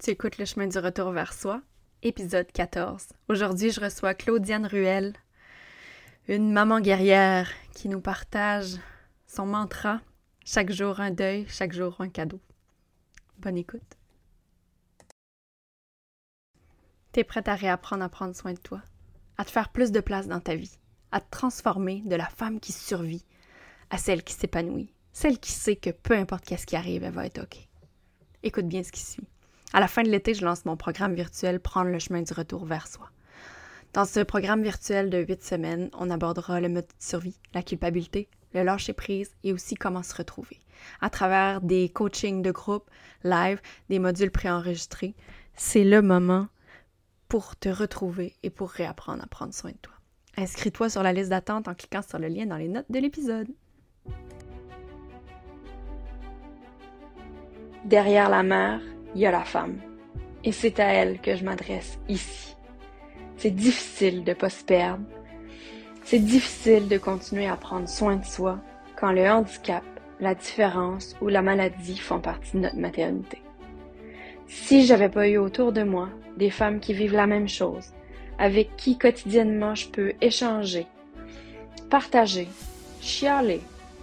Tu écoutes Le chemin du retour vers soi, épisode 14. Aujourd'hui, je reçois Claudiane Ruel, une maman guerrière qui nous partage son mantra chaque jour un deuil, chaque jour un cadeau. Bonne écoute. T'es prête à réapprendre à prendre soin de toi, à te faire plus de place dans ta vie, à te transformer de la femme qui survit à celle qui s'épanouit, celle qui sait que peu importe qu'est-ce qui arrive, elle va être OK. Écoute bien ce qui suit. À la fin de l'été, je lance mon programme virtuel Prendre le chemin du retour vers soi. Dans ce programme virtuel de huit semaines, on abordera le mode de survie, la culpabilité, le lâcher prise et aussi comment se retrouver. À travers des coachings de groupe, live, des modules préenregistrés, c'est le moment pour te retrouver et pour réapprendre à prendre soin de toi. Inscris-toi sur la liste d'attente en cliquant sur le lien dans les notes de l'épisode. Derrière la mère, il y a la femme. Et c'est à elle que je m'adresse ici. C'est difficile de ne pas se perdre. C'est difficile de continuer à prendre soin de soi quand le handicap, la différence ou la maladie font partie de notre maternité. Si j'avais pas eu autour de moi des femmes qui vivent la même chose, avec qui quotidiennement je peux échanger, partager, chialer,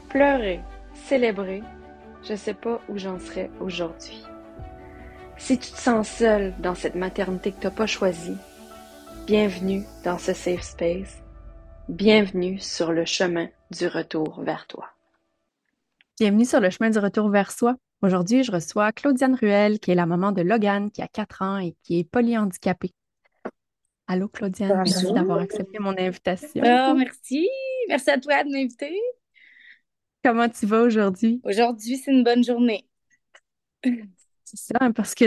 pleurer, célébrer, je sais pas où j'en serais aujourd'hui. Si tu te sens seule dans cette maternité que tu n'as pas choisie, bienvenue dans ce safe space. Bienvenue sur le chemin du retour vers toi. Bienvenue sur le chemin du retour vers soi. Aujourd'hui, je reçois Claudiane Ruel, qui est la maman de Logan, qui a 4 ans et qui est polyhandicapée. Allô, Claudiane, merci d'avoir accepté mon invitation. Oh, merci. Merci à toi de m'inviter. Comment tu vas aujourd'hui? Aujourd'hui, c'est une bonne journée. C'est ça, parce que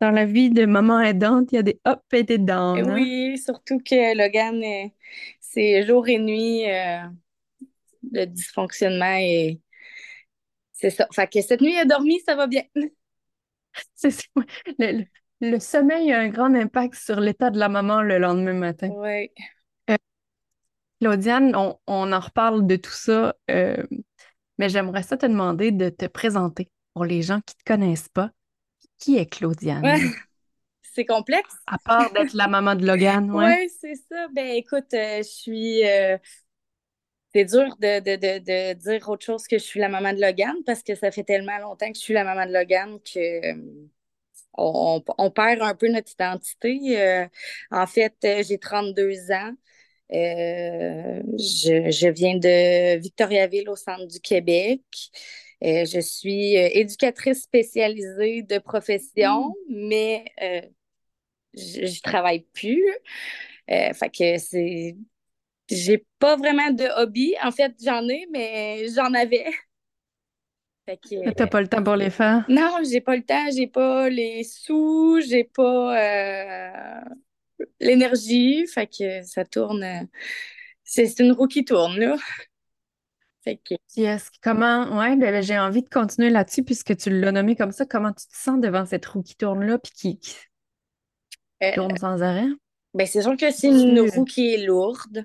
dans la vie de maman aidante, il y a des up et des downs. Hein? Oui, surtout que Logan, euh, c'est jour et nuit euh, le dysfonctionnement et c'est ça. Fait que cette nuit, elle a dormi, ça va bien. C'est ça. Le, le, sommeil a un grand impact sur l'état de la maman le lendemain matin. Oui. Euh, Claudiane, on, on, en reparle de tout ça, mais j'aimerais ça te demander de te présenter pour les gens qui ne te connaissent pas. Qui est Claudiane? c'est complexe. À part d'être la maman de Logan, ouais. Oui, c'est ça. Ben écoute, euh, je suis. Euh, c'est dur de, dire autre chose que je suis la maman de Logan parce que ça fait tellement longtemps que je suis la maman de Logan que. Euh, on, perd un peu notre identité. en fait, j'ai 32 ans. je, je, viens de Victoriaville au centre du Québec. Euh, je suis euh, éducatrice spécialisée de profession, mm. mais euh, je, ne travaille plus. fait que c'est. J'ai pas vraiment de hobby. En fait, j'en ai, mais j'en avais. Fait que. T'as pas le temps pour les faire? Non, j'ai pas le temps, j'ai pas les sous, j'ai pas l'énergie. Fait que ça tourne. C'est une roue qui tourne, là. Yes. Comment, ouais, ben, ben, j'ai envie de continuer là-dessus puisque tu l'as nommé comme ça. Comment tu te sens devant cette roue qui tourne là puis qui, euh, tourne sans arrêt? Ben, c'est sûr que c'est une roue qui est lourde,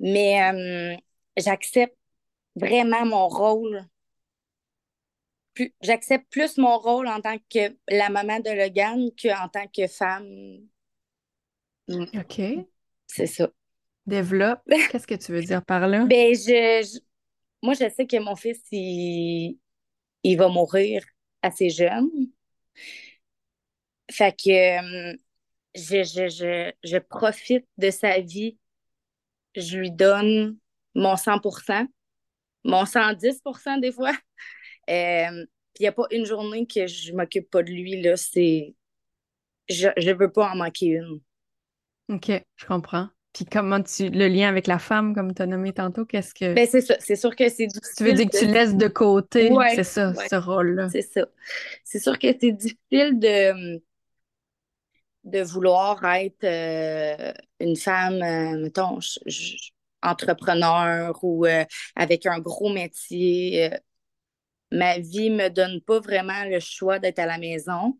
mais euh, j'accepte vraiment mon rôle. J'accepte plus mon rôle en tant que la maman de Logan qu'en tant que femme. OK. C'est ça. Développe. Qu'est-ce que tu veux dire par là? Ben, je, moi, je sais que mon fils, il, va mourir assez jeune. Fait que euh, je, je, je, je, profite de sa vie. Je lui donne mon 100 mon 110% des fois. Euh, il n'y a pas une journée que je m'occupe pas de lui. Là. Je ne veux pas en manquer une. OK, je comprends. Puis comment tu le lien avec la femme, comme tu as nommé tantôt, qu'est-ce que. Ben c'est ça. C'est sûr que c'est difficile. Tu veux dire que tu laisses de côté, c'est ça, ce rôle-là. C'est ça. C'est sûr que c'est difficile de, de vouloir être euh, une femme, euh, mettons, entrepreneur ou euh, avec un gros métier. ma vie me donne pas vraiment le choix d'être à la maison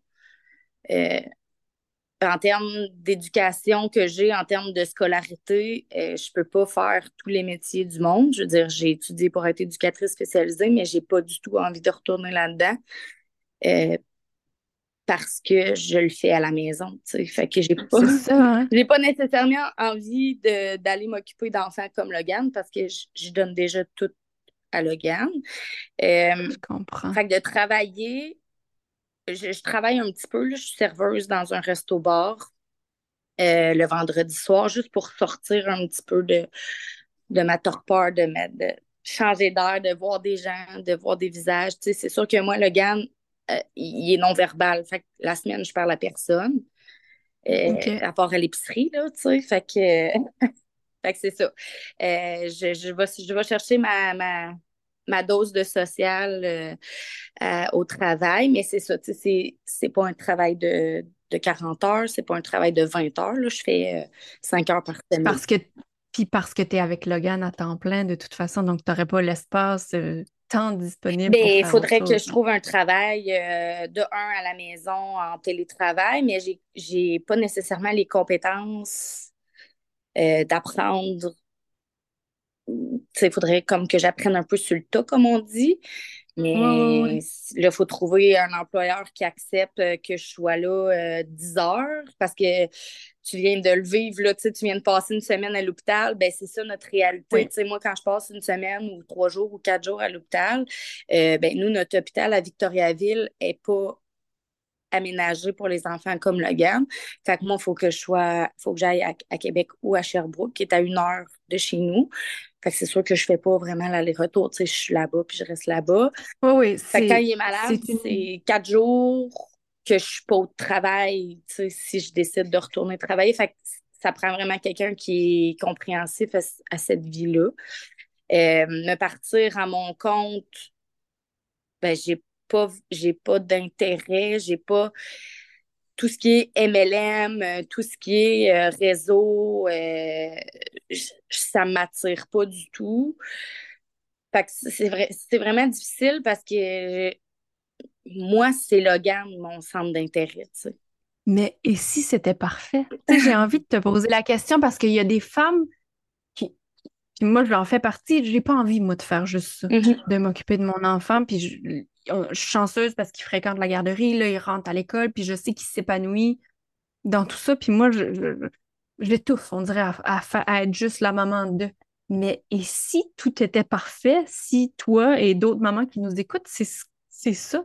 en termes d'éducation que j'ai, en termes de scolarité, euh, je peux pas faire tous les métiers du monde. Je veux dire, j'ai étudié pour être éducatrice spécialisée, mais j'ai pas du tout envie de retourner là-dedans. Euh, parce que je le fais à la maison, tu sais. Fait que j'ai pas, hein. j'ai pas nécessairement envie d'aller m'occuper d'enfants comme Logan parce que je, donne déjà tout à Logan. Euh, je comprends. Fait que de travailler, je, travaille un petit peu, là, je suis serveuse dans un resto-bar euh, le vendredi soir, juste pour sortir un petit peu de, de ma torpeur, de, de changer d'air, de voir des gens, de voir des visages. Tu sais, c'est sûr que moi, Logan, euh, il est non-verbal. Fait que la semaine, je parle à personne. Euh, à part à l'épicerie, là, tu sais. Fait que, fait que c'est ça. Je, je, vais, je vais chercher ma, ma, ma dose de social au travail, mais c'est ça, tu sais, c'est pas un travail de, de 40 heures, c'est pas un travail de 20 heures. Là. Je fais 5 heures par semaine. Parce que, puis parce que tu es avec Logan à temps plein, de toute façon, donc tu n'aurais pas l'espace temps disponible. Ben, il faudrait que je trouve un travail euh, de un à la maison en télétravail, mais j'ai j'ai pas nécessairement les compétences euh, d'apprendre. Il faudrait comme que j'apprenne un peu sur le tas, comme on dit. Mais là, il faut trouver un employeur qui accepte que je sois là 10 euh, heures. Parce que tu viens de le vivre, là, tu viens de passer une semaine à l'hôpital, ben c'est ça notre réalité. Moi, quand je passe une semaine ou trois jours ou quatre jours à l'hôpital, euh, ben, nous, notre hôpital à Victoriaville n'est pas aménagé pour les enfants comme le GAM. Fait que moi, il faut que je sois, faut que j'aille à, Québec ou à Sherbrooke, qui est à une heure de chez nous. Fait que c'est sûr que je fais pas vraiment l'aller-retour. Tu sais, je suis là-bas puis je reste là-bas. Oui, oui. Fait que quand il est malade, c'est quatre jours que je suis pas au travail, tu sais, si je décide de retourner travailler. Fait que ça prend vraiment quelqu'un qui est compréhensif à, cette vie-là. Euh, me partir à mon compte, ben, j'ai pas, j'ai pas d'intérêt, j'ai pas tout ce qui est MLM, euh, tout ce qui est euh, réseau, euh, ça ne m'attire pas du tout. c'est vrai, c'est vraiment difficile parce que moi, c'est Logan, mon centre d'intérêt. Mais et si c'était parfait? J'ai envie de te poser la question parce qu'il y a des femmes qui. moi, je en fais partie. J'ai pas envie, moi, de faire juste ça, mm-hmm. de m'occuper de mon enfant. Puis je, je suis chanceuse parce qu'il fréquente la garderie, là, il rentre à l'école, puis je sais qu'il s'épanouit dans tout ça. Puis moi, je, je, l'étouffe, on dirait, à, à, être juste la maman de. Mais et si tout était parfait, si toi et d'autres mamans qui nous écoutent, c'est, c'est ça?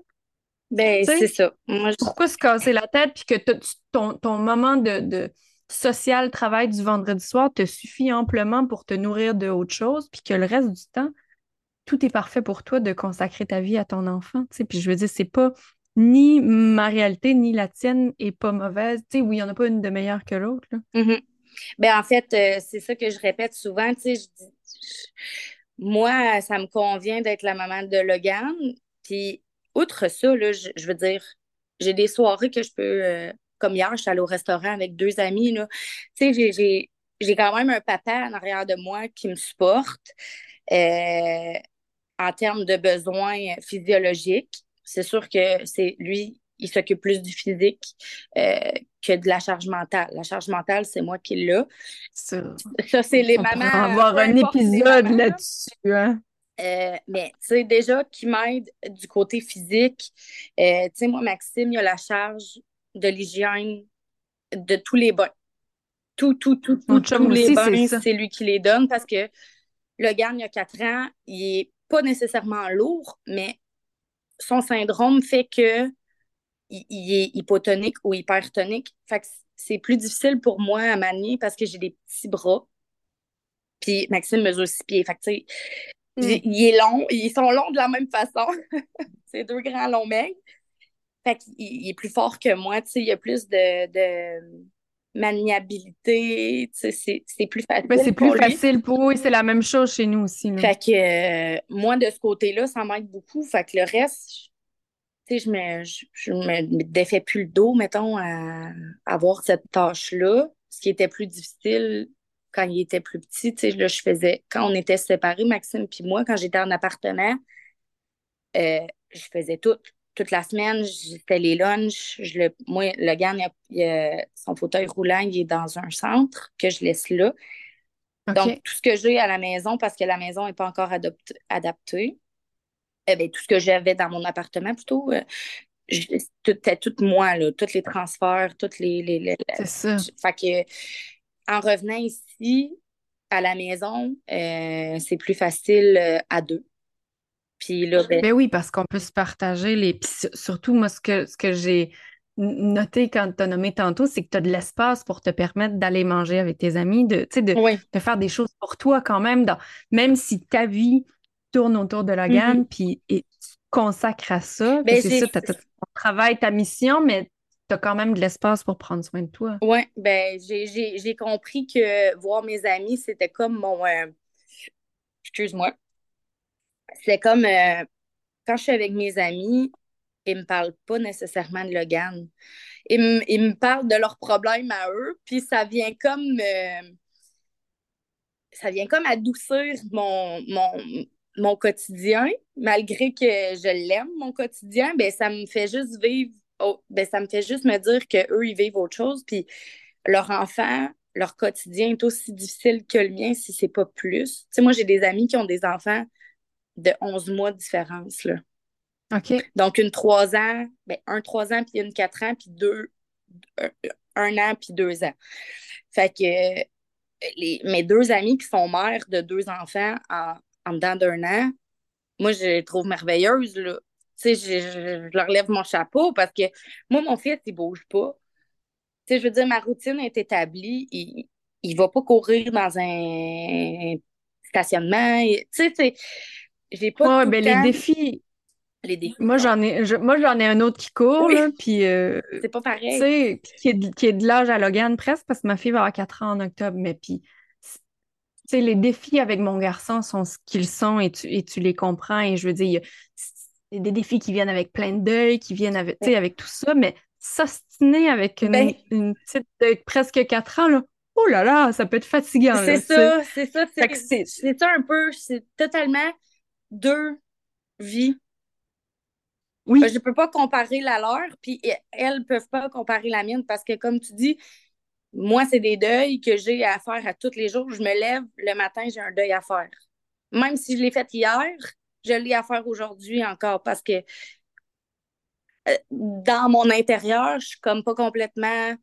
Ben, c'est ça. Pourquoi se casser la tête puis que ton, ton moment de, de social travail du vendredi soir te suffit amplement pour te nourrir de autre chose, puis que le reste du temps, tout est parfait pour toi de consacrer ta vie à ton enfant. Puis je veux dire, c'est pas ni ma réalité ni la tienne est pas mauvaise. Oui, il n'y en a pas une de meilleure que l'autre. Ben, en fait, euh, c'est ça que je répète souvent. Tu sais, moi, ça me convient d'être la maman de Logan. Puis, outre ça, je, veux dire, j'ai des soirées que je peux. Euh, comme hier, je suis allée au restaurant avec deux amis. Tu sais, j'ai, j'ai quand même un papa en arrière de moi qui me supporte. Euh, en termes de besoins physiologiques. C'est sûr que c'est lui, il s'occupe plus du physique euh, que de la charge mentale. La charge mentale, c'est moi qui l'ai. Ça, ça c'est les mamans. On va avoir un épisode là-dessus. Hein? Euh, mais tu sais, déjà, qui m'aide du côté physique, euh, tu sais, moi, Maxime, il a la charge de l'hygiène de tous les bains. Tout, tout, tout, tout tous les bains, c'est lui qui les donne parce que le gars, il y a quatre ans, il est pas nécessairement lourd, mais son syndrome fait que il, est hypotonique ou hypertonique. Fait que c'est plus difficile pour moi à manier parce que j'ai des petits bras. Puis Maxime mesure six pieds. Fait que, mm. il est long. Ils sont longs de la même façon. c'est deux grands longs mecs. Fait qu'il il est plus fort que moi. Tu sais, il y a plus de maniabilité, c'est plus facile. c'est plus facile pour eux, c'est la même chose chez nous aussi. Fait que euh, moi, de ce côté-là, ça m'aide beaucoup. Fait que le reste, tu sais, je me, je, me défais plus le dos, mettons, à, avoir cette tâche-là. Ce qui était plus difficile quand il était plus petit, tu sais, là, je faisais, quand on était séparés, Maxime puis moi, quand j'étais en appartement, euh, je faisais tout toute la semaine, je fais les lunchs. Je le, moi, le gars, son fauteuil roulant, il est dans un centre que je laisse là. Donc, tout ce que j'ai à la maison, parce que la maison n'est pas encore adaptée, eh bien, tout ce que j'avais dans mon appartement, plutôt, euh, c'était tout moi, là, tous les transferts, toutes les. les, c'est ça. Fait que, en revenant ici, à la maison, euh, c'est plus facile euh, à deux. Puis là, ben... ben oui, parce qu'on peut se partager les. surtout, moi, ce que, ce que j'ai noté quand tu as nommé tantôt, c'est que tu as de l'espace pour te permettre d'aller manger avec tes amis, de, de, de faire des choses pour toi quand même, dans, même si ta vie tourne autour de la gamme, mm-hmm. puis et tu consacres à ça. Ben, c'est ça, tu travail, ta mission, mais tu as quand même de l'espace pour prendre soin de toi. Oui, ben j'ai compris que voir mes amis, c'était comme mon. Euh, excuse-moi. C'est comme euh, quand je suis avec mes amis, ils me parlent pas nécessairement de Logan. Ils, me parlent de leurs problèmes à eux, puis ça vient comme. Euh, ça vient comme adoucir mon, mon, mon quotidien, malgré que je l'aime, mon quotidien, ben, ça me fait juste vivre, ben, ça me fait juste me dire qu'eux, ils vivent autre chose. Puis leur enfant, leur quotidien est aussi difficile que le mien, si c'est pas plus. Tu sais, moi, j'ai des amis qui ont des enfants de 11 mois de différence, là. OK. Donc, une 3 ans, ben, un 3 ans, puis une 4 ans, puis deux, un, an, puis deux ans. Fait que les, mes deux amis qui sont mères de deux enfants en, en dedans d'un an, moi, je les trouve merveilleuses, là. Tu sais, je, leur lève mon chapeau parce que moi, mon fils, il bouge pas. Je veux dire, ma routine est établie. Il, il va pas courir dans un stationnement. Tu sais, j'ai pas. ben, les défis. Les défis. Moi, j'en ai, moi, j'en ai un autre qui court, puis. Euh, c'est pas pareil. Tu sais, qui est, qui est de l'âge à Logan presque, parce que ma fille va avoir 4 ans en octobre, mais puis sais, les défis avec mon garçon sont ce qu'ils sont et tu, et tu les comprends. Et je veux dire, il y a des défis qui viennent avec plein de deuil, qui viennent avec, avec tout ça, mais s'ostiner avec une, ben une, petite de presque 4 ans, là, oh là là, ça peut être fatigant. C'est ça, c'est ça. C'est ça un peu, c'est totalement deux vies. Oui. Je ne peux pas comparer la leur, puis elles ne peuvent pas comparer la mienne parce que, comme tu dis, moi, c'est des deuils que j'ai à faire à tous les jours. Je me lève le matin, j'ai un deuil à faire. Même si je l'ai fait hier, je l'ai à faire aujourd'hui encore parce que euh, dans mon intérieur, je suis comme pas complètement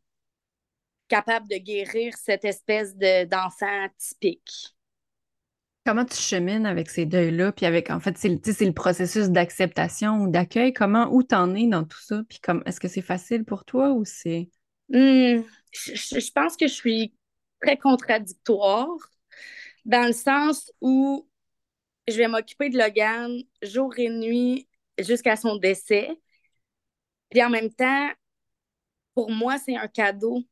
capable de guérir cette espèce d'enfant typique. Comment tu chemines avec ces deuils-là? Puis avec, en fait, c'est le processus d'acceptation ou d'accueil. Comment, où t'en es dans tout ça? Puis comme, est-ce que c'est facile pour toi ou c'est? Hmm je, pense que je suis très contradictoire dans le sens où je vais m'occuper de Logan jour et nuit jusqu'à son décès. Puis en même temps, pour moi, c'est un cadeau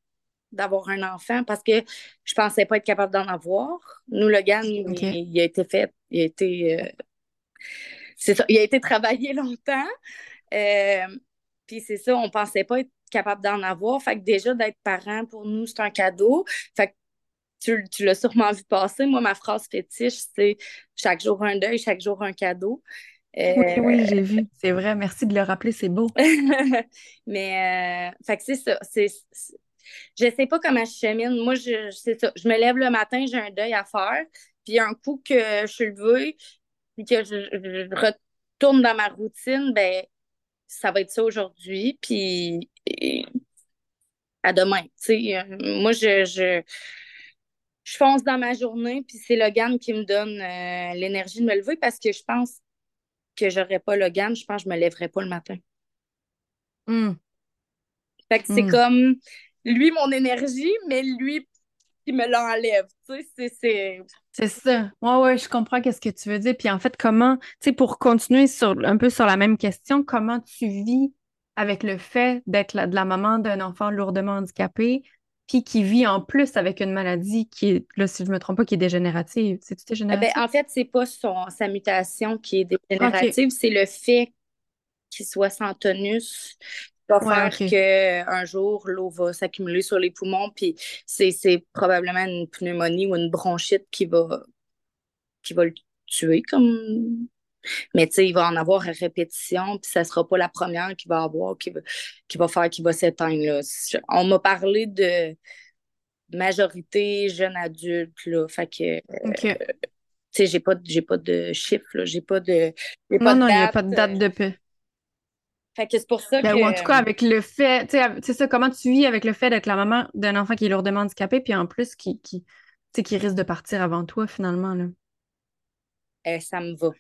d'avoir un enfant parce que je pensais pas être capable d'en avoir. Nous, Logan, il, a été fait, il a été, euh, c'est ça, il a été travaillé longtemps. Euh, puis c'est ça, on pensait pas être capable d'en avoir. Fait que déjà, d'être parent, pour nous, c'est un cadeau. Fait que tu, tu l'as sûrement vu passer. Moi, ma phrase fétiche, c'est chaque jour un deuil, chaque jour un cadeau. Oui, oui, euh, j'ai vu. C'est vrai. Merci de le rappeler, c'est beau. Mais, euh, fait que c'est ça. C'est, je sais pas comment je chemine. Moi, je, c'est ça. Je me lève le matin, j'ai un deuil à faire. Puis un coup que je suis levée, puis que je, je, retourne dans ma routine, ben ça va être ça aujourd'hui. Puis à demain. Euh, moi, je, je, je, fonce dans ma journée, puis c'est Logan qui me donne euh, l'énergie de me lever parce que je pense que j'aurais pas Logan, je pense que je me lèverais pas le matin. Hmm. Fait que c'est hmm. comme lui mon énergie, mais lui qui me l'enlève. c'est. C'est ça. Ouais, ouais, je comprends qu'est-ce que tu veux dire. Puis en fait, comment, tu sais, pour continuer sur un peu sur la même question, comment tu vis avec le fait d'être la, de la maman d'un enfant lourdement handicapé, puis qui vit en plus avec une maladie qui est, là, si je me trompe pas, qui est dégénérative. C'est-tu eh ben, dégénératif? en fait, c'est pas son, sa mutation qui est dégénérative, c'est le fait qu'il soit sans tonus va faire qu'un jour, l'eau va s'accumuler sur les poumons, puis c'est probablement une pneumonie ou une bronchite qui va, qui va le tuer, comme mais tu sais, il va en avoir à répétition, puis ça sera pas la première qu'il va avoir, qui va, qui va faire, qui va s'éteindre. On m'a parlé de majorité jeune adulte, là. Fait que. Euh, tu sais, j'ai pas, j'ai pas de chiffres, j'ai pas de. non, non, il n'y a pas de date de paix. Fait que c'est pour ça Ben, que. ou en tout cas, avec le fait, tu sais, ça, comment tu vis avec le fait d'être la maman d'un enfant qui est lourdement handicapé, puis en plus qui, qui, tu sais, qui risque de partir avant toi, finalement, là? euh, ça me va.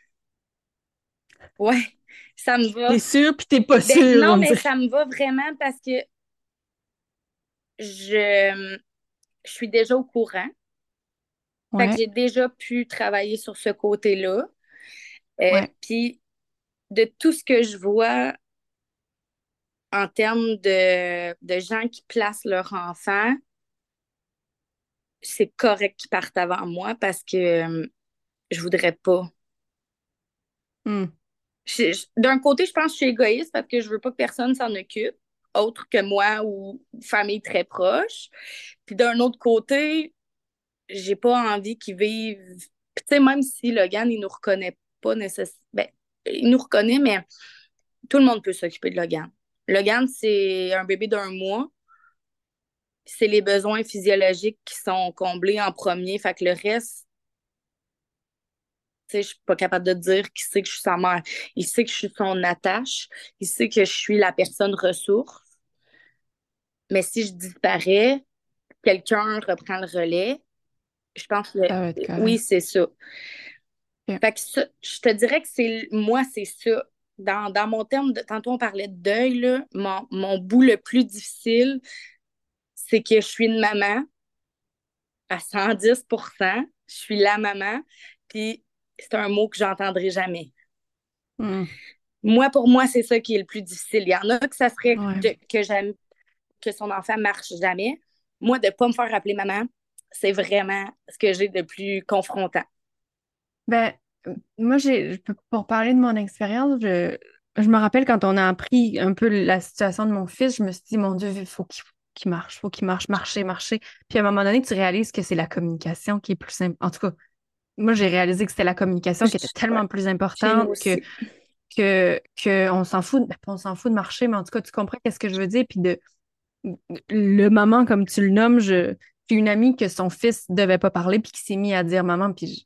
Ouais, ça me va. T'es sûre, puis t'es pas Ben, sûre, non, on mais dirait. ça me va vraiment parce que je, je suis déjà au courant. Fait que j'ai déjà pu travailler sur ce côté-là. Euh, ouais. puis de tout ce que je vois en termes de, de gens qui placent leurs enfants, c'est correct qu'ils partent avant moi parce que euh, je voudrais pas. Hmm. D'un côté, je pense que je suis égoïste parce que je veux pas que personne s'en occupe, autre que moi ou famille très proche. Puis d'un autre côté, j'ai pas envie qu'ils vivent. Tu sais, même si Logan, il nous reconnaît pas nécessairement. Ben, il nous reconnaît, mais tout le monde peut s'occuper de Logan. Logan, c'est un bébé d'un mois. C'est les besoins physiologiques qui sont comblés en premier. Fait que le reste, tu sais, je suis pas capable de dire qu'il sait que je suis sa mère. Il sait que je suis son attache. Il sait que je suis la personne ressource. Mais si je disparais, quelqu'un reprend le relais. Je pense que oui, c'est ça. Fait que ça, je te dirais que c'est moi, c'est ça. Dans, dans mon terme, de, tantôt on parlait de deuil, là, mon, mon bout le plus difficile, c'est que je suis une maman à 110% Je suis la maman, puis c'est un mot que j'entendrai jamais. Hmm. Moi, pour moi, c'est ça qui est le plus difficile. Il y en a que ça serait Ouais. de- que j'aime que son enfant marche jamais. Moi, de ne pas me faire appeler maman, c'est vraiment ce que j'ai de plus confrontant. Ben, moi, pour parler de mon expérience, je, je me rappelle quand on a appris un peu la situation de mon fils, je me suis dit, mon Dieu, il faut qu'il qu'il marche, faut qu'il marche, marcher, marcher. Puis à un moment donné, tu réalises que c'est la communication qui est plus simple. En tout cas, moi, j'ai réalisé que c'était la communication qui était tellement plus importante que, que, que on s'en fout, ben, pas on s'en fout de marcher, mais en tout cas, tu comprends qu'est-ce que je veux dire. Puis de, le maman, comme tu le nommes, je, j'ai une amie que son fils devait pas parler, puis qui s'est mis à dire maman, puis je-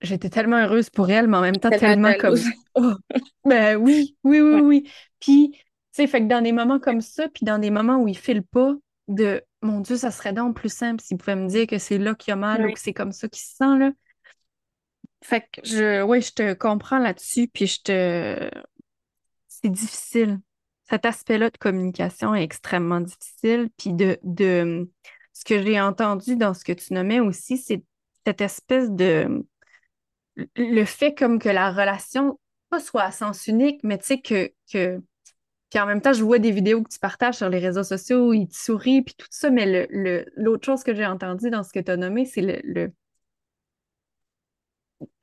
J'étais tellement heureuse pour elle, mais en même temps Tellement tellement comme oh, ben oui, oui, oui, Ouais. oui. Puis, tu sais, fait que dans des moments comme ça, puis dans des moments où il file pas, de mon Dieu, ça serait donc plus simple s'il pouvait me dire que c'est là qu'il a mal ou que c'est comme ça qu'il se sent, là. Fait que je, ouais, je te comprends là-dessus, puis je te, c'est difficile. Cet aspect-là de communication est extrêmement difficile, puis de, de, ce que j'ai entendu dans ce que tu nommais aussi, c'est cette espèce de le fait comme que la relation, pas soit à sens unique, mais tu sais que, que... Puis en même temps, je vois des vidéos que tu partages sur les réseaux sociaux où il te sourit, puis tout ça, mais le, le- l'autre chose que j'ai entendu dans ce que tu as nommé, c'est le... le...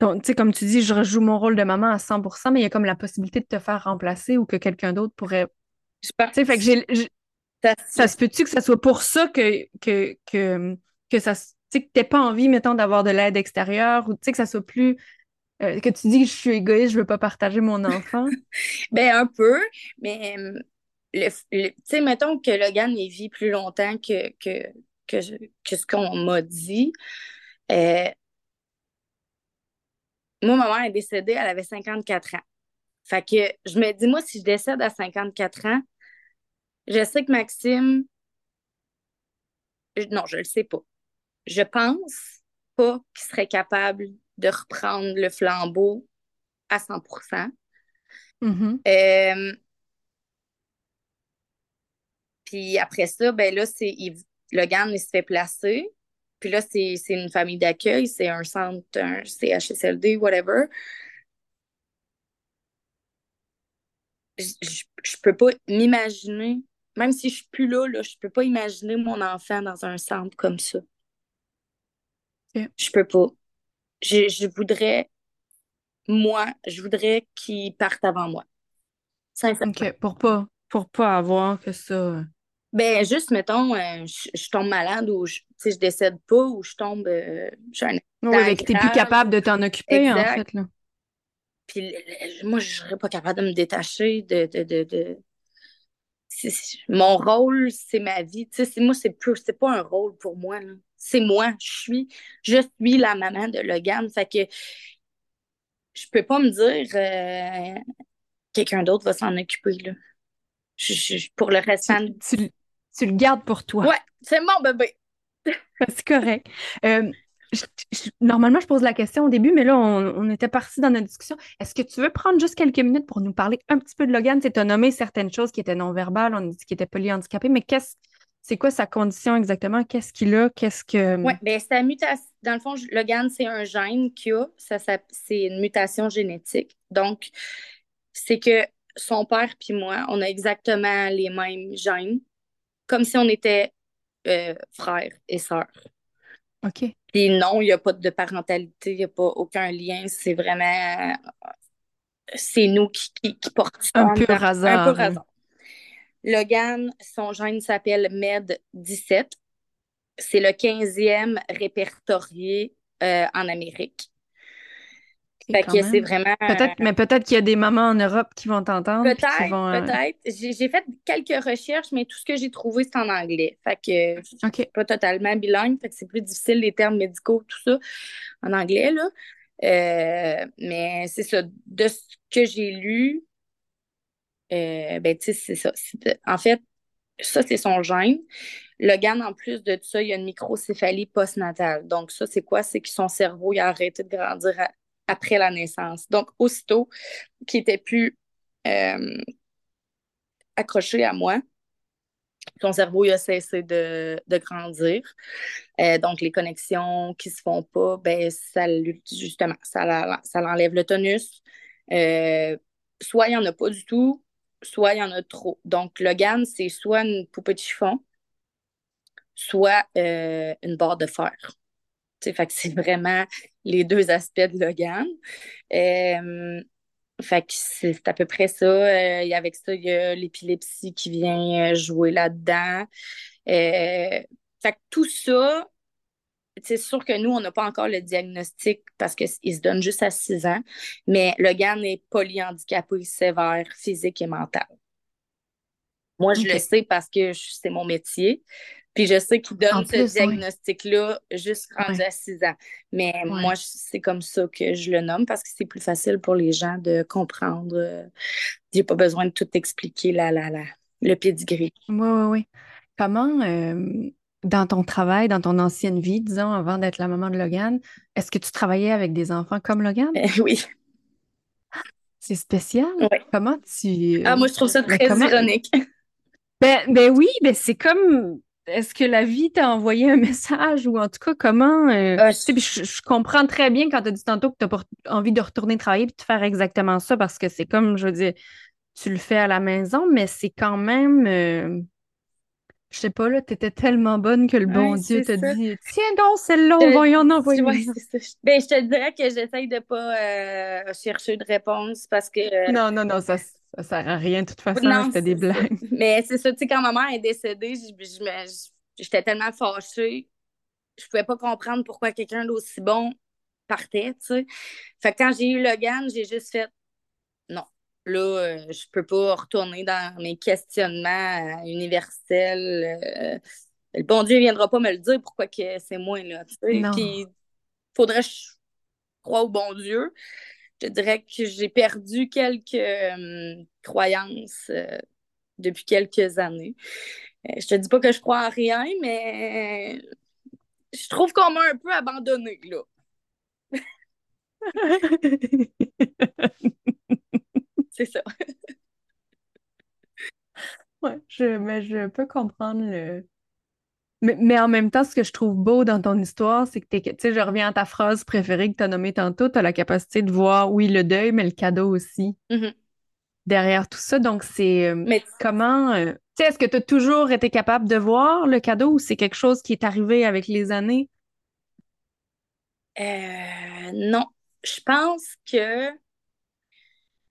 Tu sais, comme tu dis, je rejoue mon rôle de maman à 100%, mais il y a comme la possibilité de te faire remplacer ou que quelqu'un d'autre pourrait... Je Tu sais, fait que j'ai... ça, Ça se peut-tu que ça soit pour ça que, que, que, que ça... se- Tu que t'aies pas envie, mettons, d'avoir de l'aide extérieure ou tu sais, que ça soit plus... euh, que tu dis que je suis égoïste, je veux pas partager mon enfant. Ben, un peu, mais euh, tu sais, mettons que Logan il vit plus longtemps que, que, que, que ce qu'on m'a dit. Euh, moi, ma est décédée, elle avait 54 ans. Fait que je me dis, moi, si je décède à 54 ans, je sais que Maxime, non, je le sais pas. Je pense pas qu'il serait capable de reprendre le flambeau à 100%. Mhm. Euh, Puis après ça, ben là, c'est il- Logan, il se fait placer. Puis là, c'est c'est une famille d'accueil, c'est un centre, un CHSLD, whatever. Je, je, je peux pas m'imaginer, même si je suis plus là, là, je peux pas imaginer mon enfant dans un centre comme ça. Je peux pas. Je, je voudrais, moi, je voudrais qu'il parte avant moi. Sincèrement. OK, pour pas, pour pas avoir que ça. Ben, juste, mettons, euh, je, je tombe malade ou je, je décède pas ou je tombe, euh, j'ai un Oui, avec t'es plus capable de t'en occuper, en fait, là. Puis le- le- moi, je serais pas capable de me détacher de, de, de, de... Mon rôle, c'est ma vie. Tu sais, c'est- moi, c'est plus, c'est pas un rôle pour moi, là. C'est moi. Je suis, je suis la maman de Logan. Fait que je peux pas me dire, euh, quelqu'un d'autre va s'en occuper, là. pour le restant. Tu, tu, le gardes pour toi. Ouais, c'est mon bébé. c'est correct. Euh, normalement, je pose la question au début, mais là, on, était parti dans notre discussion. Est-ce que tu veux prendre juste quelques minutes pour nous parler un petit peu de Logan? Tu as nommé certaines choses qui étaient non-verbales, on a dit qu'il était polyhandicapé, mais qu'est-ce c'est quoi sa condition exactement? Qu'est-ce qu'il a? Qu'est-ce que. Oui, bien, c'est mutation. Dans le fond, Logan, c'est un gène qu'il a. Ça, c'est une mutation génétique. Donc, c'est que son père puis moi, on a exactement les mêmes gènes, comme si on était euh, frères et sœurs. OK. Puis non, il n'y a pas de parentalité, il n'y a pas aucun lien. C'est vraiment. C'est nous qui, qui, portons. Un peu hasard. Un peu hasard. Logan, son gène s'appelle MED17. C'est le 15e répertorié euh, en Amérique. Fait que c'est vraiment. Peut-être, mais peut-être qu'il y a des mamans en Europe qui vont t'entendre. Peut-être, euh, peut-être. J'ai, fait quelques recherches, mais tout ce que j'ai trouvé, c'est en anglais. Fait que je suis pas totalement bilingue. Fait que c'est plus difficile, les termes médicaux, tout ça, en anglais, là. Euh, mais c'est ça. De ce que j'ai lu, euh, ben, tu sais, ça. En fait, ça, c'est son gène. Logan, en plus de ça, il y a une microcéphalie postnatale. Donc, ça, c'est quoi? C'est que son cerveau il a arrêté de grandir après la naissance. Donc, aussitôt qu'il était plus euh, accroché à moi, son cerveau il a cessé de, grandir. Euh, donc, les connexions qui se font pas, ben, ça, justement, ça, ça l'enlève le tonus. soit il n'y en a pas du tout, soit il y en a trop. Donc, Logan, c'est soit une poupée de chiffon, soit euh, une barre de fer. fait c'est vraiment les deux aspects de Logan. Euh, c'est à peu près ça. Euh, avec ça, il y a l'épilepsie qui vient jouer là-dedans. fait que tout ça, c'est sûr que nous, on n'a pas encore le diagnostic parce qu'il se donne juste à 6 ans, mais le gars est polyhandicapé sévère, physique et mental. Moi, je le sais parce que c'est mon métier. Puis je sais qu'il donne ce diagnostic-là juste rendu à 6 ans. Mais moi, c'est comme ça que je le nomme parce que c'est plus facile pour les gens de comprendre. J'ai pas besoin de tout expliquer la, la, la, le pedigree. Oui, oui, oui. Comment, euh, dans ton travail, dans ton ancienne vie, disons, avant d'être la maman de Logan, est-ce que tu travaillais avec des enfants comme Logan? Euh, oui. C'est spécial. Comment tu. Ah, moi, je trouve ça très ironique. Ben, ben oui, ben c'est comme. Est-ce que la vie t'a envoyé un message ou en tout cas, comment. Euh, ah, je... comprends très bien quand tu as dit tantôt que tu as envie de retourner travailler et de faire exactement ça parce que c'est comme, je veux dire, tu le fais à la maison, mais c'est quand même. Euh, je sais pas, là, t'étais tellement bonne que le bon Dieu t'a dit Tiens donc, celle-là, on va y en envoyer. ben, je te dirais que j'essaye de pas euh, chercher de réponse parce que. Euh, non, non, non, ça, ça sert à rien de toute façon, c'était des blagues. Mais c'est ça, tu sais, quand ma mère est décédée, j'étais tellement fâchée, je pouvais pas comprendre pourquoi quelqu'un d'aussi bon partait, tu sais. Fait que quand j'ai eu Logan, j'ai juste fait Là, euh, je peux pas retourner dans mes questionnements universels. Euh, le bon Dieu ne viendra pas me le dire pourquoi que c'est moi, là. Puis, il faudrait que je croie au bon Dieu. Je dirais que j'ai perdu quelques euh, croyances depuis quelques années. je te dis pas que je crois en rien, mais je trouve qu'on m'a un peu abandonné, là. c'est ça. ouais, je, mais je peux comprendre le. Mais, en même temps, ce que je trouve beau dans ton histoire, c'est que tu sais, je reviens à ta phrase préférée que tu as nommée tantôt, tu as la capacité de voir, oui, le deuil, mais le cadeau aussi. Mm-hmm. Derrière tout ça. Donc, c'est euh, mais... comment. Euh, tu sais, est-ce que tu as toujours été capable de voir le cadeau ou c'est quelque chose qui est arrivé avec les années? Euh, non. Je pense que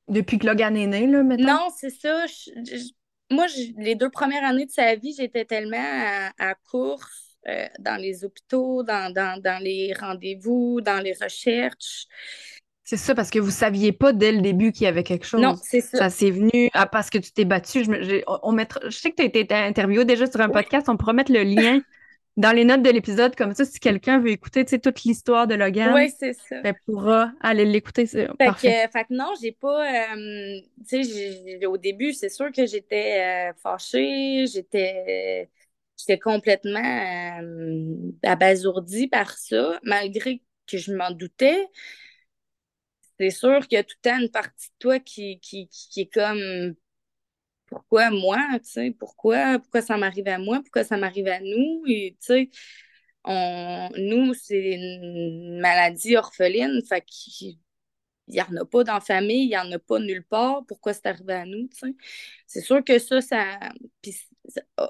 depuis que Logan est né, là, maintenant? Non, c'est ça. moi, les deux premières années de sa vie, j'étais tellement à, course euh, dans les hôpitaux, dans, dans, les rendez-vous, dans les recherches. C'est ça, parce que vous ne saviez pas dès le début qu'il y avait quelque chose. Non, c'est ça. Ça s'est venu ah, parce que tu t'es battu. Je, on, je sais que tu as été interviewé déjà sur un podcast. On pourra mettre le lien dans les notes de l'épisode, comme ça, si quelqu'un veut écouter toute l'histoire de Logan, oui, c'est ça. elle pourra aller l'écouter. Fait, que, fait que non, j'ai pas. Euh, tu sais, au début, c'est sûr que j'étais euh, fâchée, j'étais. J'étais complètement euh, abasourdie par ça, malgré que je m'en doutais. C'est sûr qu'il y a tout le temps une partie de toi qui, qui, qui est comme pourquoi moi, tu sais, pourquoi, pourquoi ça m'arrive à moi, pourquoi ça m'arrive à nous, tu sais, on, nous, c'est une maladie orpheline, fait qu'il n'y en a pas dans la famille, il n'y en a pas nulle part, pourquoi c'est arrivé à nous, tu sais? C'est sûr que ça, ça, oh,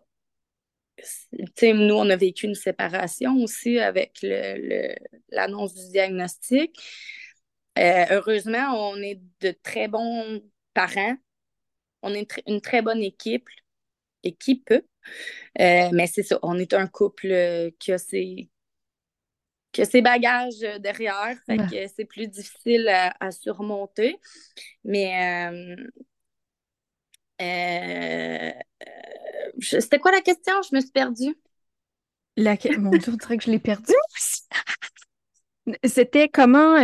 nous, on a vécu une séparation aussi avec l'annonce le, du diagnostic. Euh, heureusement, on est de très bons parents on est une, très bonne équipe, équipe, euh, mais c'est ça, on est un couple euh, qui a ses, ses bagages derrière, fait que c'est plus difficile à, surmonter. Mais euh, c'était quoi la question? Je me suis perdue. La... Mon Dieu, on dirait que je l'ai perdue. C'était comment.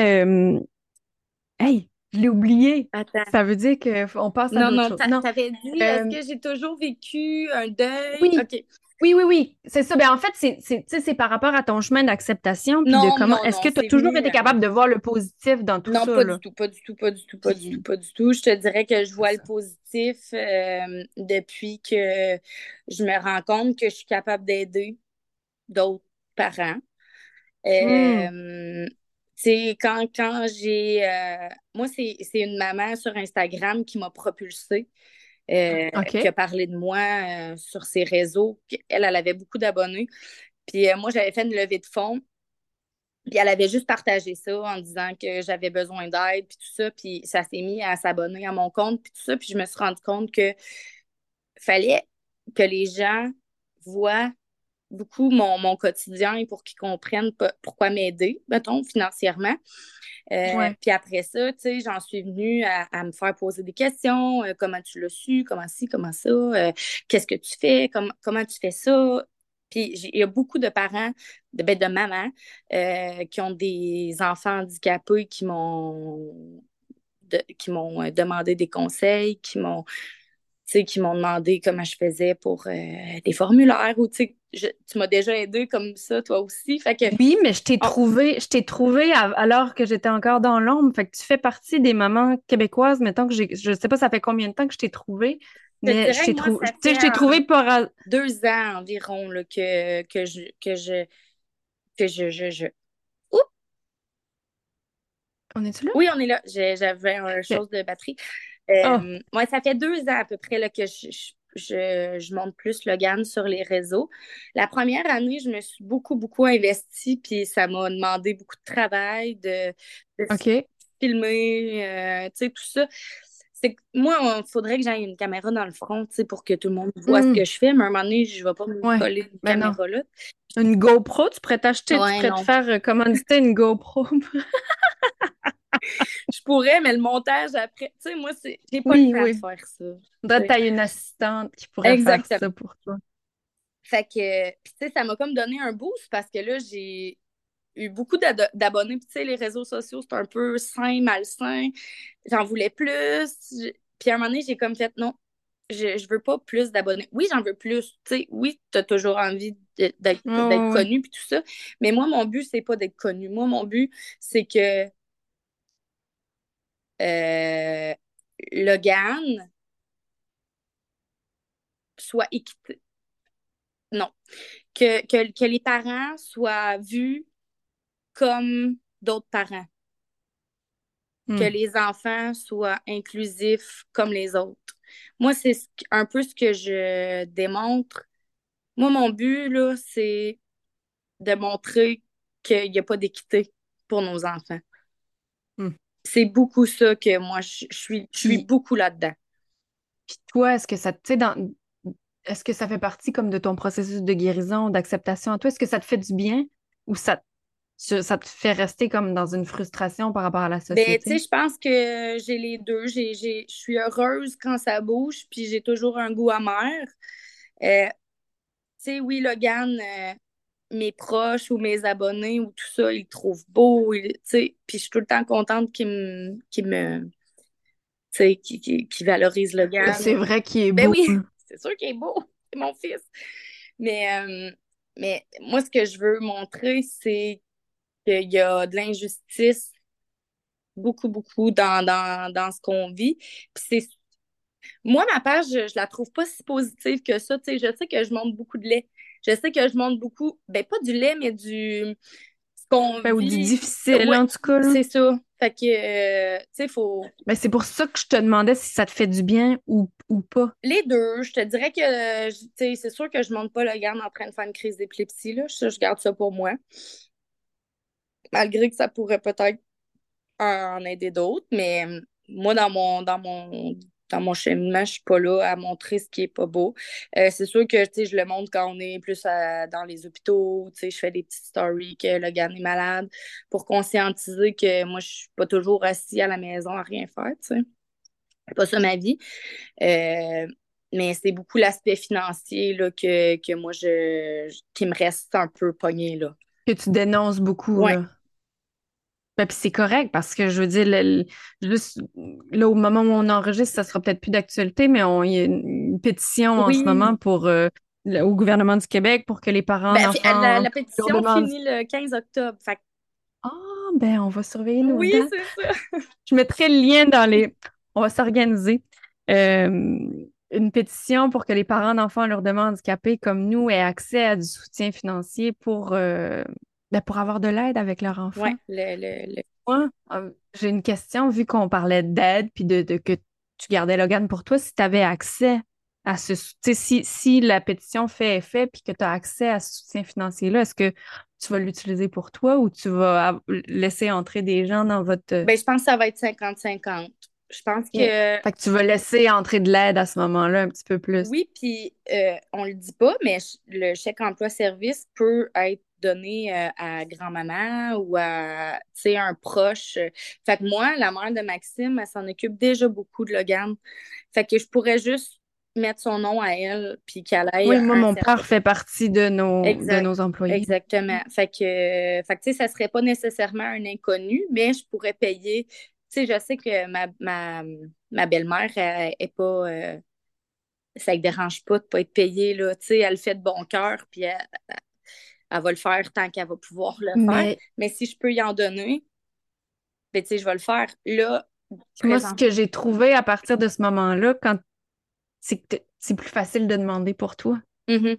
Hey, je l'ai oublié. Ça veut dire qu'on passe à non, chose. Non, t'avais dit, est-ce euh, que j'ai toujours vécu un deuil? Oui. Oui, oui, oui. C'est ça. Ben, en fait, c'est par rapport à ton chemin d'acceptation. De comment. Est-ce que tu as toujours été capable de voir le positif dans tout ça? Non, pas du tout, pas du tout, pas du tout, pas du tout, pas du tout. Je te dirais que je vois le positif euh, depuis que je me rends compte que je suis capable d'aider d'autres parents. Hmm. Euh, c'est quand, quand j'ai. Euh, moi, c'est une maman sur Instagram qui m'a propulsée, euh, qui a parlé de moi euh, sur ses réseaux. Elle, elle avait beaucoup d'abonnés. Puis moi, j'avais fait une levée de fonds. Puis elle avait juste partagé ça en disant que j'avais besoin d'aide, puis tout ça. Puis ça s'est mis à s'abonner à mon compte, puis tout ça. Puis je me suis rendu compte que fallait que les gens voient beaucoup mon, mon quotidien pour qu'ils comprennent pourquoi m'aider, mettons, financièrement. Euh, puis après ça, tu sais, j'en suis venue à, me faire poser des questions. Euh, comment tu l'as su? Comment ci? Comment ça? Euh, qu'est-ce que tu fais? comment tu fais ça? Puis il y a beaucoup de parents, de, ben, de mamans, qui ont des enfants handicapés qui m'ont qui m'ont demandé des conseils, qui m'ont qui m'ont demandé comment je faisais pour euh, des formulaires ou tu m'as déjà aidé comme ça, toi aussi. Fait que... Oui, mais je t'ai oh. trouvé, je t'ai trouvé alors que j'étais encore dans l'ombre. Fait que tu fais partie des mamans québécoises, mettons que j'ai, je sais pas ça fait combien de temps que je t'ai trouvé. Mais je t'ai t'ai trouvé pour deux ans environ là, que, que je que je que je, je, On est-tu là? Oui, on est là. J'avais une chose de batterie. Euh, oh. ça fait deux ans à peu près là, que je, je, monte plus Logan sur les réseaux. La première année, je me suis beaucoup, beaucoup investie, puis ça m'a demandé beaucoup de travail, de, filmer, euh, tu sais, tout ça. C'est moi, il faudrait que j'aille une caméra dans le front, pour que tout le monde voit ce hmm. que je fais, mais à un moment donné, je ne vais pas me coller une ben caméra là. Une GoPro, tu pourrais t'acheter, tu pourrais te faire euh, commanditer une GoPro. je pourrais, mais le montage après, tu sais, moi, c'est, j'ai pas le temps de faire ça. Que tu une assistante qui pourrait faire ça pour toi. Fait que, tu sais, ça m'a comme donné un boost parce que là, j'ai eu beaucoup d'abonnés. Puis, tu sais, les réseaux sociaux, c'est un peu sain, malsain. J'en voulais plus. Puis, à un moment donné, j'ai comme fait, non, je, je veux pas plus d'abonnés. Oui, j'en veux plus. Tu sais, oui, tu as toujours envie d'être connu puis tout ça. Mais moi, mon but, c'est pas d'être connu. Moi, mon but, c'est que euh, Logan soit équité. Non. Que, que, les parents soient vus comme d'autres parents. Que hmm. les enfants soient inclusifs comme les autres. Moi, c'est un peu ce que je démontre. Moi, mon but, là, c'est de montrer qu'il n'y a pas d'équité pour nos enfants. Hmm c'est beaucoup ça que moi, je, suis, je suis beaucoup là-dedans. Puis toi, est-ce que ça, tu dans, est-ce que ça fait partie comme de ton processus de guérison, d'acceptation à toi? Est-ce que ça te fait du bien ou ça, ça te fait rester comme dans une frustration par rapport à la ben, société? tu sais, je pense que j'ai les deux. J'ai, je suis heureuse quand ça bouge, puis j'ai toujours un goût amer. Euh, tu sais, oui, Logan, euh, mes proches ou mes abonnés ou tout ça, ils le trouvent beau. puis je suis tout le temps contente qu'ils me, qu'ils me qui, qui, qui, valorise le gars. C'est vrai qu'il est ben beau. oui, c'est sûr qu'il est beau. C'est mon fils. Mais, euh, mais moi, ce que je veux montrer, c'est qu'il y a de l'injustice beaucoup, beaucoup dans, dans, dans ce qu'on vit. Puis c'est moi, ma page, je, je, la trouve pas si positive que ça. Tu sais, je sais que je montre beaucoup de lait. Je sais que je montre beaucoup, ben pas du lait, mais du ce qu'on ben, Ou du difficile, en tout cas. C'est ça. Fait que, euh, tu sais, faut... Ben, c'est pour ça que je te demandais si ça te fait du bien ou, ou pas. Les deux. Je te dirais que, tu sais, c'est sûr que je monte pas le garde en train de faire une crise d'épilepsie, là. je garde ça pour moi. Malgré que ça pourrait peut-être en aider d'autres, mais moi, dans mon, dans mon dans mon cheminement, je suis pas là à montrer ce qui est pas beau. Euh, c'est sûr que je le montre quand on est plus dans les hôpitaux, je fais des petites stories que le gars est malade pour conscientiser que moi, je suis pas toujours assis à la maison à rien faire. C'est pas ça ma vie. Euh, mais c'est beaucoup l'aspect financier là, que, que moi, je, qui me reste un peu pogné. Là. Que tu dénonces beaucoup. Là. Ben, puis c'est correct parce que je veux dire, juste là, au moment où on enregistre, ça sera peut-être plus d'actualité, mais il y a une, pétition en ce moment pour euh, au gouvernement du Québec pour que les parents. Ben, la, la, pétition finit le 15 octobre. Ah, ben on va surveiller nos Oui, c'est ça. je mettrai le lien dans les. On va s'organiser. Euh, une pétition pour que les parents d'enfants leur demandent handicapés comme nous aient accès à du soutien financier pour euh, ben, pour avoir de l'aide avec leur enfant. Oui, le, le, Moi, euh, j'ai une question, vu qu'on parlait d'aide, puis de, que tu gardais Logan pour toi, si tu avais accès à ce si, si la pétition fait effet puis que tu as accès à ce soutien financier-là, est-ce que tu vas l'utiliser pour toi ou tu vas laisser entrer des gens dans votre. Ben, je pense que ça va être 50-50. Je pense que. Fait que tu vas laisser entrer de l'aide à ce moment-là un petit peu plus. Oui, puis euh, on le dit pas, mais le chèque emploi-service peut être donné euh, à grand-maman ou à un proche. Fait que moi, la mère de Maxime, elle s'en occupe déjà beaucoup de Logan. Fait que je pourrais juste mettre son nom à elle puis qu'elle aille. Oui, moi, mon père fait partie de nos, de nos employés. Exactement. Fait que, fait que tu sais, ça serait pas nécessairement un inconnu, mais je pourrais payer. Tu sais, je sais que ma, ma, ma belle-mère est pas. Euh, ça ne dérange pas de ne pas être payée, là. Tu sais, elle fait de bon cœur, puis elle, elle va le faire tant qu'elle va pouvoir le faire. Mais si je peux y en donner, ben, je vais le faire. Là, moi, ce que j'ai trouvé à partir de ce moment-là, quand c'est que c'est plus facile de demander pour toi. Tu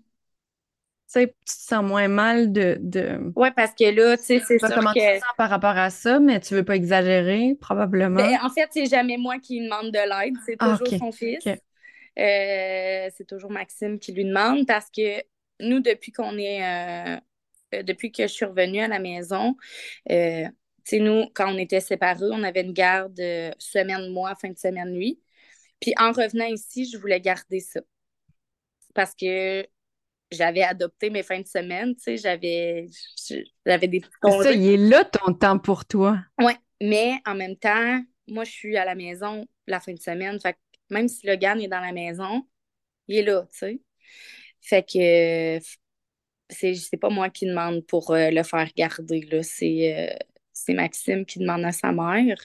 sais, tu te sens moins mal de. de... Oui, parce que là, tu sais, c'est sûr comment que... tu te sens par rapport à ça, mais tu veux pas exagérer, probablement. Ben, en fait, c'est jamais moi qui demande de l'aide, c'est ah, toujours son fils. Euh, c'est toujours Maxime qui lui demande parce que nous, depuis qu'on est, euh, euh, depuis que je suis revenue à la maison, euh, nous, quand on était séparés, on avait une garde semaine-mois, fin de semaine-nuit. Puis en revenant ici, je voulais garder ça. Parce que j'avais adopté mes fins de semaine, tu sais, j'avais, j'avais des petits Ça, il est là ton temps pour toi. Oui, mais en même temps, moi, je suis à la maison la fin de semaine. Fait que même si le gars est dans la maison, il est là, tu sais. Fait que c'est pas moi qui demande pour euh, le faire garder. Euh, c'est Maxime qui demande à sa mère.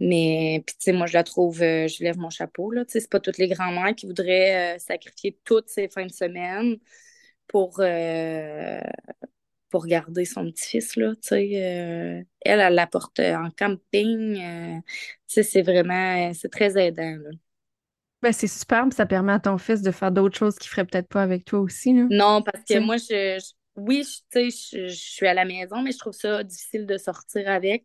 Mais puis tu sais, moi je la trouve, euh, je lève mon chapeau. Là, c'est pas toutes les grands-mères qui voudraient sacrifier toutes ces fins de semaine pour, pour garder son petit-fils. Là, elle, elle l'apporte en camping. c'est vraiment c'est très aidant. Là. Ben, c'est superbe, ça permet à ton fils de faire d'autres choses qu'il ferait peut-être pas avec toi aussi. Là. Non, parce que moi, je, oui, je, je, suis à la maison, mais je trouve ça difficile de sortir avec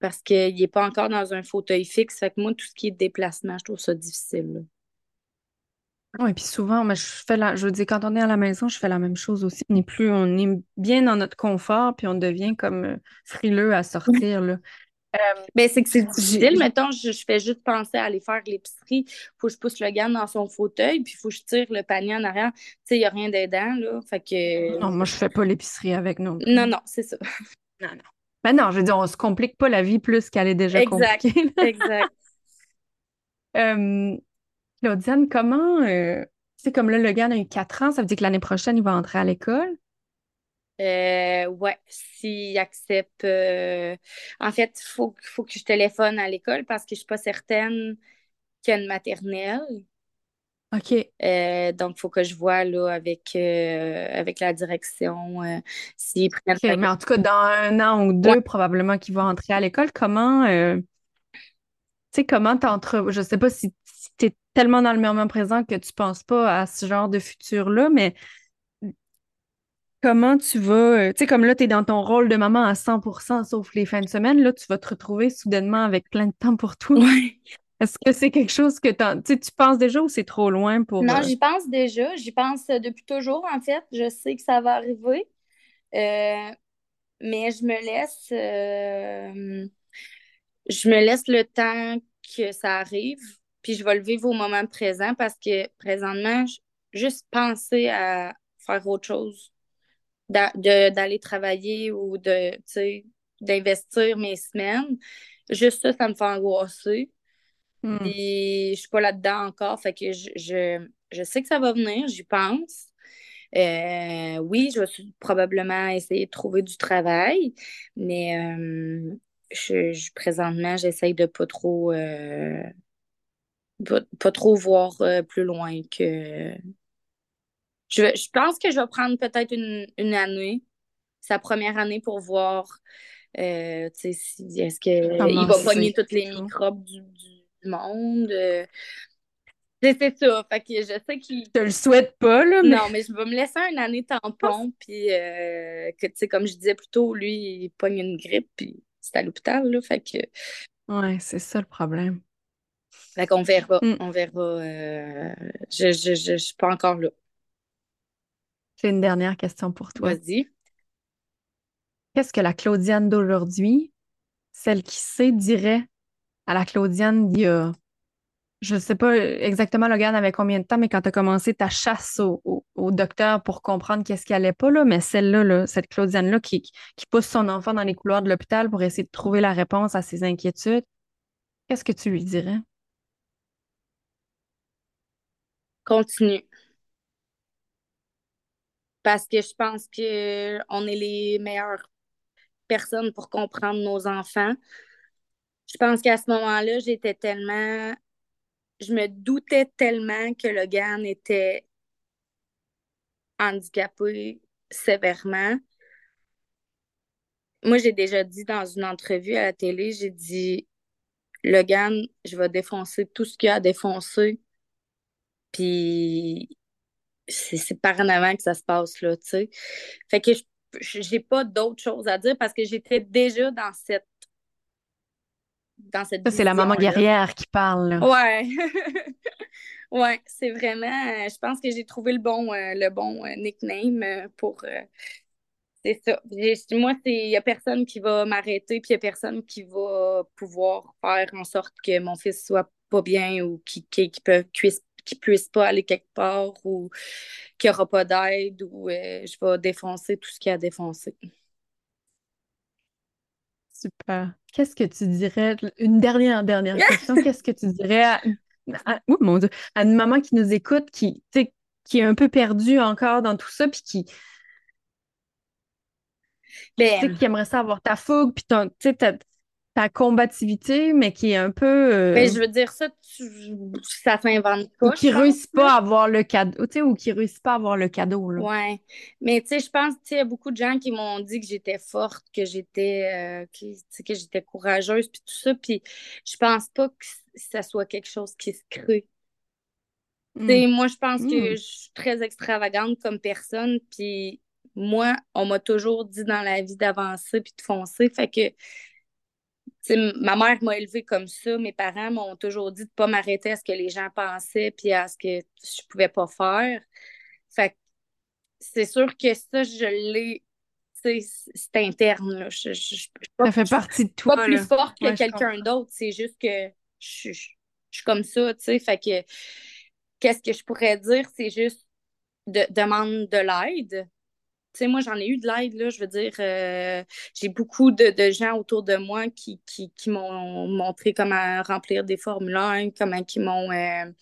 parce qu'il n'est pas encore dans un fauteuil fixe. Fait que moi, tout ce qui est déplacement, je trouve ça difficile. Oui, puis souvent, mais je fais la, je veux dire, quand on est à la maison, je fais la même chose aussi. On est plus, on est bien dans notre confort, puis on devient comme euh, frileux à sortir. Là. Euh, ben, c'est que c'est difficile. Mettons, je, fais juste penser à aller faire l'épicerie. Faut que je pousse le gars dans son fauteuil, puis il faut que je tire le panier en arrière. Tu sais, il n'y a rien d'aidant, là. Fait que... Non, moi, je fais pas l'épicerie avec nous. Non, non, c'est ça. Non, non. Ben non, je veux dire, on se complique pas la vie plus qu'elle est déjà exact, compliquée. exact. euh, Claudiane, comment... Euh, tu sais, comme là, le gars a eu 4 ans, ça veut dire que l'année prochaine, il va entrer à l'école? Euh, ouais, s'ils acceptent. euh, En fait, il faut, faut que je téléphone à l'école parce que je suis pas certaine qu'il y a une maternelle. OK. Euh, donc, il faut que je vois là, avec, euh, avec la direction s'ils prennent. OK. Mais en tout cas, dans un an ou deux, Ouais. probablement qu'il va entrer à l'école. Comment, tu sais, comment t'entre... Je sais pas si, si t'es tellement dans le moment présent que tu penses pas à ce genre de futur-là, mais comment tu vas... euh, tu sais, comme là, t'es dans ton rôle de maman à 100%, sauf les fins de semaine, là, tu vas te retrouver soudainement avec plein de temps pour toi. Ouais. Est-ce que c'est quelque chose que tu tu penses déjà ou c'est trop loin pour... Non, euh, j'y pense déjà. J'y pense depuis toujours, en fait. Je sais que ça va arriver. Euh, mais je me laisse, euh, je me laisse le temps que ça arrive. Puis je vais le vivre au moment présent parce que présentement, juste penser à faire autre chose, d'aller travailler ou de, d'investir mes semaines, juste ça, ça me fait angoisser. hmm. Puis je suis pas là-dedans encore, fait que je, je, je sais que ça va venir, j'y pense. Euh, oui, je vais probablement essayer de trouver du travail, mais euh, je, je- présentement, j'essaye de pas trop, euh, pas, pas trop voir plus loin que. Je, je pense que je vais prendre peut-être une, une année, sa première année pour voir, euh, tu sais, si, est-ce qu'il va pogner tous les microbes du, du monde. euh. C'est c'est ça. Fait que je sais qu'il. Je te le souhaite pas, là, mais... Non, mais je vais me laisser une année tampon, puis euh, que, tu sais, comme je disais plus tôt, lui, il pogne une grippe, puis c'est à l'hôpital, là. Fait que, Ouais, c'est ça le problème. fait qu'on verra. Hmm. On verra. euh, je, je, je, je suis pas encore là. J'ai une dernière question pour toi. Vas-y. Qu'est-ce que la Claudiane d'aujourd'hui, celle qui sait, dirait à la Claudiane d'il y a, je sais pas exactement, Logan, avait combien de temps, mais quand tu as commencé ta chasse au, au- au docteur pour comprendre qu'est-ce qui allait pas, là, mais celle-là, là, cette Claudiane-là qui, qui pousse son enfant dans les couloirs de l'hôpital pour essayer de trouver la réponse à ses inquiétudes, qu'est-ce que tu lui dirais? Continue. Parce que je pense que on est les meilleures personnes pour comprendre nos enfants. Je pense qu'à ce moment-là, j'étais tellement. Je me doutais tellement que Logan était handicapé sévèrement. Moi, j'ai déjà dit dans une entrevue à la télé, j'ai dit, Logan, je vais défoncer tout ce qu'il y a à défoncer. Puis c'est par en avant que ça se passe, là, tu sais. Fait que j'ai pas d'autre chose à dire parce que j'étais déjà dans cette, dans cette Ça, c'est la maman guerrière qui parle, là. Ouais. Ouais, c'est vraiment, euh, je pense que j'ai trouvé le bon, euh, le bon euh, nickname pour, euh, c'est ça. Moi, c'est, il y a personne qui va m'arrêter, puis il y a personne qui va pouvoir faire en sorte que mon fils soit pas bien ou qu'il peut, puisse, qu'il puisse pas aller quelque part ou qu'il n'y aura pas d'aide ou euh, je vais défoncer tout ce qu'il y a à défoncer. Super. Qu'est-ce que tu dirais, une dernière, dernière question, qu'est-ce que tu dirais à, à- oh mon Dieu, à une maman qui nous écoute, qui, qui est un peu perdue encore dans tout ça, puis qui, tu sais, Ben, qui aimerait ça avoir ta fougue, puis ton- ta, ta combativité, mais qui est un peu, ben, euh, je veux dire ça, tu- ça s'invente ou pas, qui pense, réussit là. pas à avoir le cadeau, tu sais, ou qui réussit pas à avoir le cadeau, là. Ouais, mais tu sais, je pense, tu sais, il y a beaucoup de gens qui m'ont dit que j'étais forte, que j'étais, euh, que, j'étais courageuse, puis tout ça, puis je pense pas que ça soit quelque chose qui se crée. Hmm. moi, je pense que Hmm. je suis très extravagante comme personne, puis moi, on m'a toujours dit dans la vie d'avancer puis de foncer, fait que, ma mère m'a élevée comme ça, mes parents m'ont toujours dit de pas m'arrêter à ce que les gens pensaient puis à ce que je pouvais pas faire. Fait que c'est sûr que ça, je l'ai, c'est interne, là. Je, pas, Ça fait partie de pas toi, plus là. forte que Ouais, quelqu'un d'autre, c'est juste que je, suis comme ça, tu sais, fait que qu'est-ce que je pourrais dire, c'est juste de, demande de l'aide. Sais, moi, j'en ai eu de l'aide, là, je veux dire, euh, j'ai beaucoup de, gens autour de moi qui, qui, m'ont montré comment remplir des formulaires, comment qui m'ont, euh,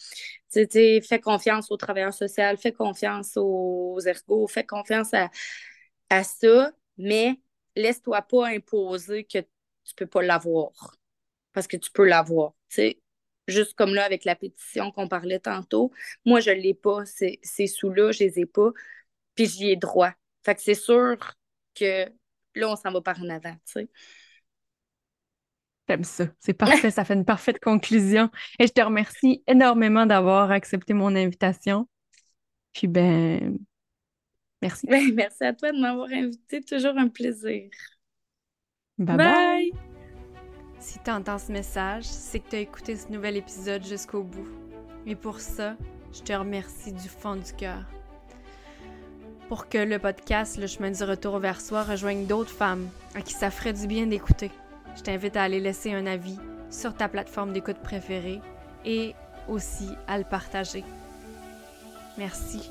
fait confiance aux travailleurs sociaux, fait confiance aux ergots, fait confiance à, à ça, mais laisse-toi pas imposer que tu peux pas l'avoir. Parce que tu peux l'avoir. Tu sais, juste comme là avec la pétition qu'on parlait tantôt, moi, je l'ai pas. Ces, sous-là, je les ai pas. Puis j'y ai droit. Fait que c'est sûr que là, on s'en va par en avant, tu sais. J'aime ça. C'est parfait. ça fait une parfaite conclusion. Et je te remercie énormément d'avoir accepté mon invitation. Puis ben, merci. Ben, merci à toi de m'avoir invité. Toujours un plaisir. bye. bye. Si tu entends ce message, c'est que tu as écouté ce nouvel épisode jusqu'au bout. Et pour ça, je te remercie du fond du cœur. Pour que le podcast Le chemin du retour vers soi rejoigne d'autres femmes à qui ça ferait du bien d'écouter, je t'invite à aller laisser un avis sur ta plateforme d'écoute préférée et aussi à le partager. Merci